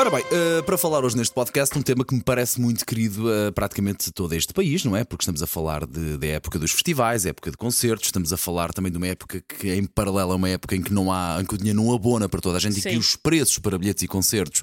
Ora bem, uh, para falar hoje neste podcast, um tema que me parece muito querido a praticamente todo este país, não é? Porque estamos a falar de, da época dos festivais, época de concertos, estamos a falar também de uma época que, em paralelo, é uma época em que, não há, em que o dinheiro não abona para toda a gente Sim. e que os preços para bilhetes e concertos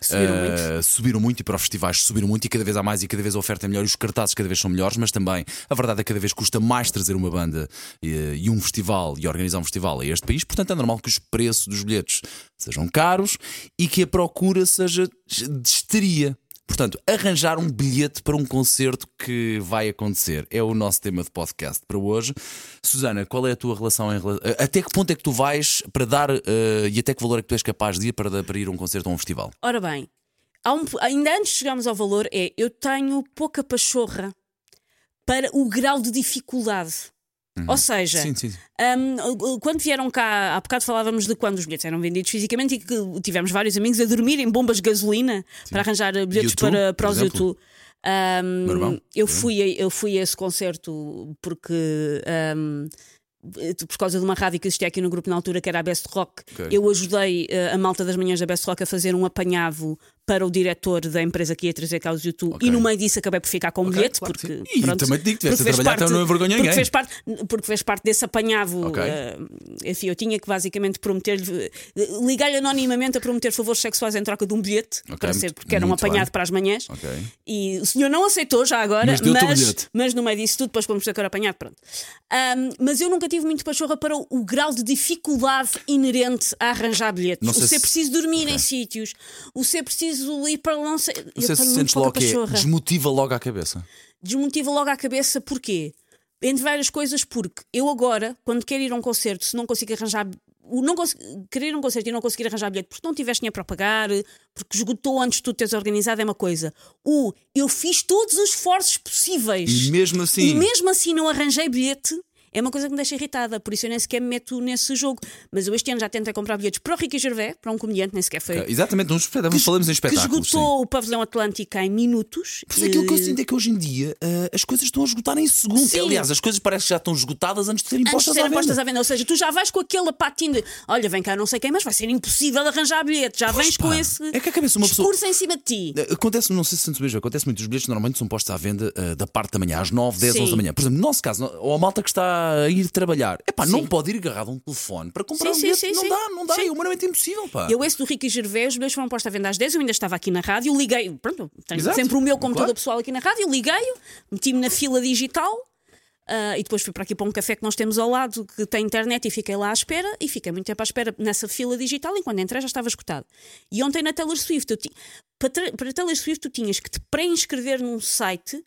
Subiram uh, muito. subiram muito e para os festivais subiram muito e cada vez há mais e cada vez a oferta é melhor e os cartazes cada vez são melhores, mas também a verdade é que cada vez custa mais trazer uma banda e, e um festival e organizar um festival a este país, portanto é normal que os preços dos bilhetes sejam caros e que a procura seja de histeria. Portanto, arranjar um bilhete para um concerto que vai acontecer é o nosso tema de podcast para hoje. Susana, qual é a tua relação em rela- Até que ponto é que tu vais para dar eh, e até que valor é que tu és capaz de ir para, para ir a um concerto ou um festival? Ora bem, um- ainda antes de chegarmos ao valor, é eu tenho pouca pachorra para o grau de dificuldade. Ou seja, Sim, sim. hum, quando vieram cá, há bocado falávamos de quando os bilhetes eram vendidos fisicamente e que tivemos vários amigos a dormir em bombas de gasolina para arranjar bilhetes U2, para, para os. YouTube. Irmão, eu, fui a, eu fui a esse concerto porque. hum, por causa de uma rádio que existia aqui no grupo na altura, que era a Best Rock, Ok. eu ajudei eh, a malta das manhãs da Best Rock a fazer um apanhado para o diretor da empresa que ia trazer cá os YouTube. Ok. E no meio disso acabei por ficar com um Ok, bilhete. claro que porque, sim. E também te digo, tiveste a trabalhar, então não envergonha porque ninguém. fez parte Porque fez parte desse apanhado. Ok. eh, enfim, eu tinha que basicamente prometer-lhe, eh, ligar-lhe anonimamente a prometer favores sexuais em troca de um bilhete, para ser, porque era um apanhado bem. para as manhãs. E o senhor não aceitou já agora, Mas o mas, mas no meio disso tudo, depois fomos ter que era apanhado, pronto. Ahm, mas eu nunca tive muito pachorra para o, o grau de dificuldade inerente a arranjar bilhetes. Não o ser se- preciso dormir em sítios, o ser preciso ir para não sei. Eu se sentes logo que é, desmotiva logo à cabeça. desmotiva logo à cabeça, porquê? Entre várias coisas, porque eu agora, quando quero ir a um concerto, se não consigo arranjar. o Não querer ir a um concerto e não conseguir arranjar bilhete porque não tiveste dinheiro para pagar, porque esgotou antes de tu teres organizado, é uma coisa. O eu fiz todos os esforços possíveis E mesmo assim. e mesmo assim não arranjei bilhete. É uma coisa que me deixa irritada, por isso eu nem sequer me meto nesse jogo. Mas eu este ano já tentei comprar bilhetes para o Ricky Gervais, para um comediante, nem sequer foi. Exatamente, espetáculos, falamos em que espetáculos. sim. esgotou o pavilhão Atlântico em minutos. Pois é, aquilo que eu Eh, sinto é que hoje em dia ah, as coisas estão a esgotar em segundos. Sim. Aliás, as coisas parecem que já estão esgotadas antes de serem antes de postas serem à venda. postas à venda. Ou seja, tu já vais com aquele patinho de olha, vem cá, não sei quem, mas vai ser impossível arranjar bilhete. Já Pois vens pá, com esse é que a cabeça uma pessoa- discurso em cima de ti. Acontece, não sei se sentes mesmo, acontece muito. Os bilhetes normalmente são postos à venda ah, da parte da manhã, às 9, 10, Sim. 11 da manhã. Por exemplo, no nosso caso, ou a malta que está a ir trabalhar, epá, não Sim. pode ir agarrado a um telefone para comprar Sim, um bilhete. sim, não dá, não dá, Sim. é humanamente impossível. Pá. Eu, esse do Ricky Gervais, os bilhetes foram postos à venda às 10, eu ainda estava aqui na rádio, liguei, pronto, tenho Exato, sempre o meu computador claro. pessoal aqui na rádio, liguei-o, meti-me na fila digital. ah, e depois fui para aqui para um café que nós temos ao lado que tem internet e fiquei lá à espera e fiquei muito tempo à espera nessa fila digital e quando entrei já estava escutado. E ontem na Taylor Swift, eu ti- para, para Taylor Swift tu tinhas que te pré-inscrever num site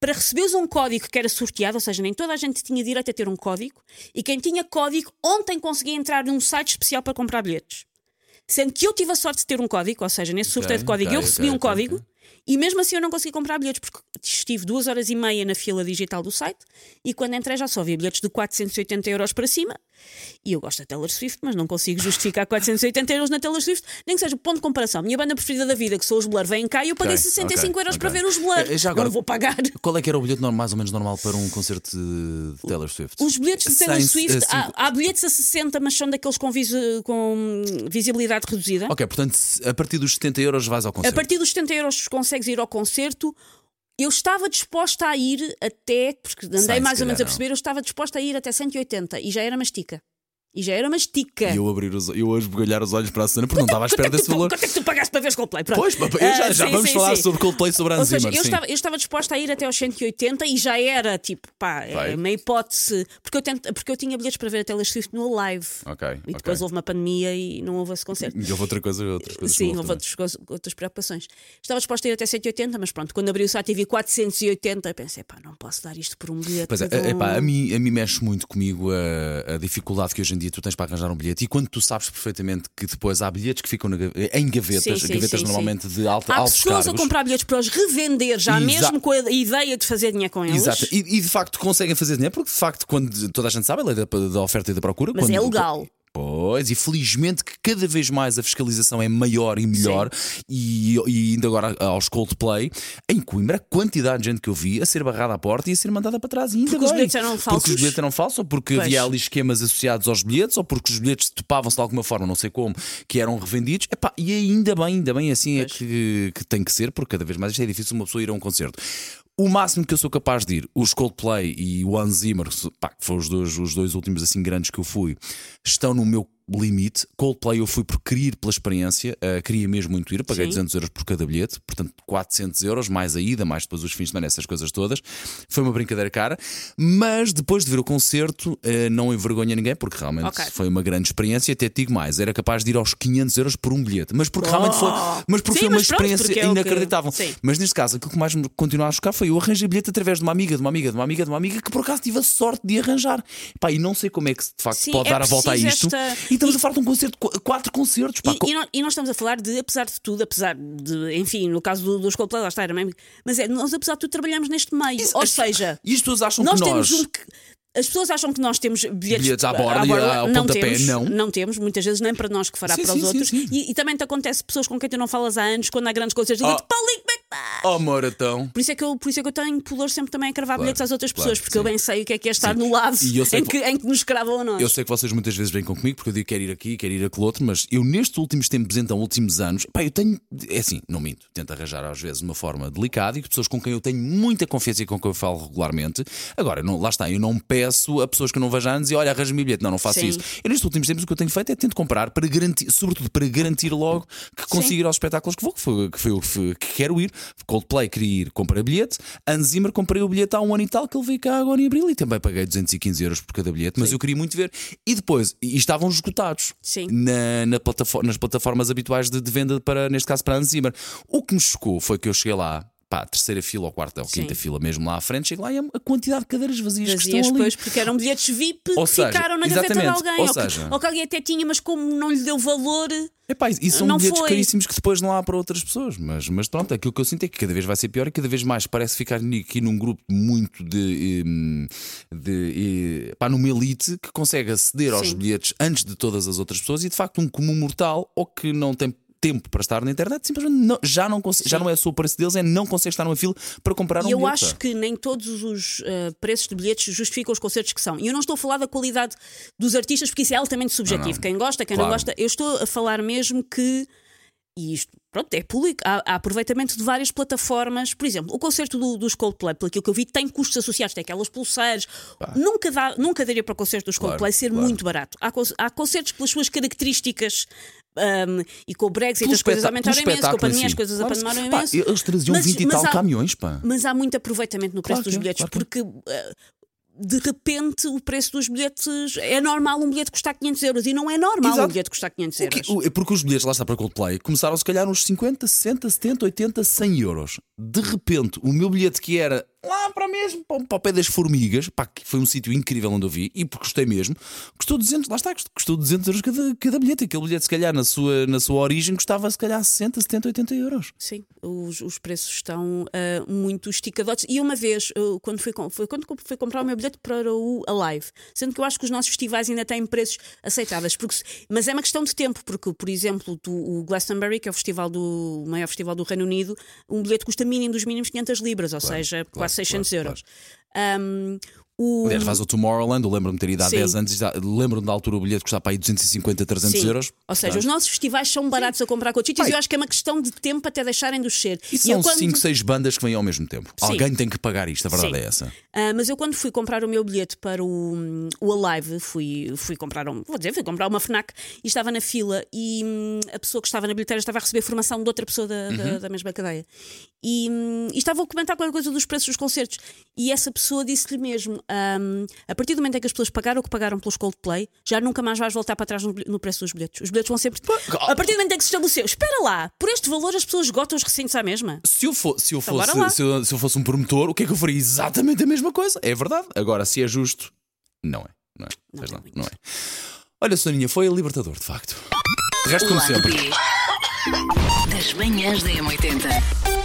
para receberes um código que era sorteado, ou seja, nem toda a gente tinha direito a ter um código, e quem tinha código ontem conseguia entrar num site especial para comprar bilhetes. Sendo que eu tive a sorte de ter um código, ou seja, nesse sorteio de código ok, eu recebi ok, um código. E mesmo assim eu não consegui comprar bilhetes porque estive duas horas e meia na fila digital do site e quando entrei já só havia bilhetes de 480 euros para cima e eu gosto da Taylor Swift, mas não consigo justificar 480 euros na Taylor Swift, nem que seja ponto de comparação. Minha banda preferida da vida, que são os Blur, vêm cá e eu paguei Ok, 65 ok, euros ok. para ver os Blur. Eh, já agora- Não vou pagar. Qual é que era o bilhete mais ou menos normal para um concerto de Taylor Swift? Os bilhetes de Taylor Sem- Swift, assim, há, há bilhetes a 60, mas são daqueles com, visi- com visibilidade reduzida. Ok, portanto, a partir dos 70 euros vais ao A concerto. partir dos 70 euros consegues ir ao concerto. Eu estava disposta a ir até, porque andei mais ou menos calhar a não. perceber, eu estava disposta a ir até 180 e já era mastica. E já era uma estica. E eu abrir os eu hoje esbugalhar os olhos para a cena porque não estava à espera desse valor. Quanto é que tu pagaste para ver Coldplay? Pronto. Pois, papai, já, Ah, já sim, vamos sim, falar sim. sobre Coldplay sobre Ou Hans seja, Zimmer. eu sim. estava, eu estava disposta a ir até aos 180 e já era tipo, pá, Vai. é uma hipótese. Porque eu, tento, porque eu tinha bilhetes para ver a Taylor Swift no live. Ok, E depois ok. houve uma pandemia e não houve esse concerto. E houve outra coisa, outras coisas. Sim, houve outras, outras preocupações. Estava disposta a ir até 180, mas pronto, quando abri o site e vi 480, pensei, pá, não posso dar isto por um bilhete. Pois é, epá, a, mim, a mim mexe muito comigo a, a dificuldade que hoje em dia tu tens para arranjar um bilhete. E quando tu sabes perfeitamente que depois há bilhetes que ficam em gavetas, Sim, sim, gavetas sim, normalmente de alta, Há altos pessoas cargos. a comprar bilhetes para os revender já Exa- mesmo com a ideia de fazer dinheiro com eles. Exato. E, e de facto conseguem fazer dinheiro, porque de facto, quando toda a gente sabe, a lei da, da oferta e da procura. Mas quando- é legal. Pois, e felizmente que cada vez mais a fiscalização é maior e melhor, e, e ainda agora aos Coldplay, em Coimbra, a quantidade de gente que eu vi a ser barrada à porta e a ser mandada para trás. E ainda Porque os bem. bilhetes eram falsos? Porque os bilhetes eram falsos, ou porque Pois. havia ali esquemas associados aos bilhetes, ou porque os bilhetes topavam-se de alguma forma, não sei como, que eram revendidos. Epá, e ainda bem, ainda bem assim é Pois. que, que tem que ser, porque cada vez mais isto é difícil uma pessoa ir a um concerto. O máximo que eu sou capaz de ir, os Coldplay e o Hans Zimmer, pá, que foram os dois, os dois últimos assim grandes que eu fui, estão no meu limite. Coldplay eu fui por querer ir pela experiência, uh, queria mesmo muito ir, paguei Sim. 200 euros por cada bilhete, portanto 400 euros, mais a ida, mais depois os fins de semana, essas coisas todas. Foi uma brincadeira cara, mas depois de ver o concerto, uh, não envergonha ninguém, porque realmente Ok. foi uma grande experiência. Até digo mais, era capaz de ir aos 500 euros por um bilhete, mas porque realmente foi, mas porque Sim, foi uma pronto, experiência porque é que- inacreditável. Sim. Mas neste caso, aquilo que mais me continua a chocar foi eu arranjei bilhete através de uma amiga, de uma amiga, de uma amiga, de uma amiga que por acaso tive a sorte de arranjar. Pá, e não sei como é que de facto Sim, pode é dar a volta a isto. esta- E estamos e- a falar de um concerto, qu- quatro concertos. Pá, E, co- e, nós, e nós estamos a falar de, apesar de tudo, apesar de, enfim, no caso do, dos Coldplay, lá está, era mesmo, mas é, nós, apesar de tudo, trabalhamos neste meio. Isso- Ou as- seja, E as pessoas acham nós que temos nós. um. que- As pessoas acham que nós temos bilhetes, Bilhetes à borda e ao não pontapé, temos, não. temos, muitas vezes nem para nós que fará Sim, para os sim, outros. sim. E, e também te acontece pessoas com quem tu não falas há anos, quando há grandes concertos, Oh. oh. Paulinho, como é que? Oh, Moratão. Por isso, é que eu, por isso é que eu tenho pudor sempre também a cravar Claro, bilhetes às outras claro, pessoas, porque eu sim. bem sei o que é que é estar Sim. no lado eu em que- que, em que nos cravam a nós. Eu sei que vocês muitas vezes vêm com comigo porque eu digo quero ir aqui, quero ir aquele outro, mas eu nestes últimos tempos, então, últimos anos, pá, eu tenho. É assim, não minto, tento arranjar às vezes de uma forma delicada e que pessoas com quem eu tenho muita confiança e com quem eu falo regularmente. Agora, não, lá está, eu não peço a pessoas que eu não vejo há anos e olha, arranja-me bilhete. Não, não faço Sim. isso. Eu nestes últimos tempos o que eu tenho feito é tento comprar para garantir, sobretudo para garantir logo que consigo ir aos espetáculos que vou, que foi, que, foi- que quero ir. Coldplay queria ir, comprei bilhete. Hans Zimmer comprei o bilhete há um ano e tal que ele veio cá agora em abril e também paguei 215 euros por cada bilhete, mas eu queria muito ver. E depois, e estavam esgotados Sim. na, na plataforma- nas plataformas habituais de, de venda, para, neste caso para Hans Zimmer. O que me chocou foi que eu cheguei lá. Pá, terceira fila ou quarta ou Sim. quinta fila mesmo lá à frente, chego lá e a quantidade de cadeiras vazias, que Vazias, estão ali. pois, porque eram bilhetes VIP Ou que seja, ficaram na gaveta de alguém. ou que, seja- ou que alguém até tinha, mas como não lhe deu valor. Epá, e são Não bilhetes foi. caríssimos que depois não há para outras pessoas. Mas, mas pronto, aquilo que eu sinto é que cada vez vai ser pior e cada vez mais parece ficar aqui num grupo muito de. de eh, pá, numa elite que consegue aceder aos Sim. bilhetes antes de todas as outras pessoas e de facto um comum mortal ou que não tem. Tempo para estar na internet, simplesmente não- já, não já não é só o preço deles, é não consegue estar numa fila para comprar um E eu bilhete. acho pá. que nem todos os eh, preços de bilhetes justificam os concertos que são. E eu não estou a falar da qualidade dos artistas, porque isso é altamente subjetivo. Não, não. Quem gosta, quem Claro. não gosta. Eu estou a falar mesmo que. E isto, pronto, é público. Há, há aproveitamento de várias plataformas. Por exemplo, o concerto do- dos Coldplay, pelo que eu vi, tem custos associados, tem aquelas pulseiras. Nunca, dá, nunca daria para o concerto dos Claro, Coldplay ser claro. muito barato. Há, há concertos pelas suas características. ahm, e com o Brexit Pelo as coisas aumentaram imenso, com a pandemia as coisas Claro, pá, imenso. Eles traziam Mas- 20 e tal há- caminhões, pá. Mas há muito aproveitamento no preço Claro dos é, bilhetes, claro é. porque eh, de repente o preço dos bilhetes é normal um bilhete custar 500 euros e não é normal um Exato. bilhete custar 500 O que- euros. o- é porque os bilhetes lá está para Coldplay começaram se calhar uns 50, 60, 70, 80, 100 euros. De repente, o meu bilhete que era lá para mesmo, para, para o pé das formigas, pá, que foi um sítio incrível onde eu vi e porque gostei mesmo, custou 200, lá está, custou 200 euros cada, cada bilhete. Aquele bilhete, se calhar, na sua, na sua origem, custava se calhar 60, 70, 80 euros. Sim, os, os preços estão ah, muito esticadotes. E uma vez, eu, quando fui, foi quando fui comprar o meu bilhete para o Alive, sendo que eu acho que os nossos festivais ainda têm preços aceitáveis, porque, mas é uma questão de tempo, porque, por exemplo, do, o Glastonbury, que é o, festival do, o maior festival do Reino Unido, um bilhete custa mínimo dos mínimos 500 libras, ou seja, quase 600 claro, euros. Ahm, o, Aliás, faz o Tomorrowland, eu lembro-me de ter ido há Sim. 10 anos, lembro-me da altura o bilhete custava para aí 250, 300 Sim. euros. Ou seja, os nossos festivais são baratos a comprar com outros sítios e eu acho que é uma questão de tempo até deixarem de os ser. E eu são quando- 5, 6 bandas que vêm ao mesmo tempo. Sim. Alguém tem que pagar isto, a verdade Sim. é essa. Ah, mas eu quando fui comprar o meu bilhete para o, o Alive, fui, fui comprar um, vou dizer, fui comprar uma FNAC e estava na fila e hum, a pessoa que estava na bilheteira estava a receber formação de outra pessoa da, da, Uhum. da mesma cadeia. E, hum, e estava a comentar qualquer coisa dos preços dos concertos. E essa pessoa disse-lhe mesmo: hum, a partir do momento em que as pessoas pagaram o que pagaram pelos Coldplay, já nunca mais vais voltar para trás no, no preço dos bilhetes. Os bilhetes vão sempre. A partir do momento em que se estabeleceu, espera lá, por este valor as pessoas esgotam os recintos à mesma. Se eu, fo- se, eu Então, fosse, se, eu, se eu fosse um promotor, o que é que eu faria? Exatamente a mesma coisa. É verdade. Agora, se é justo, não é. Não é. Não não, não é. Olha, Soninha, foi a Libertador, de facto. De resto, como sempre. Das manhãs da M80.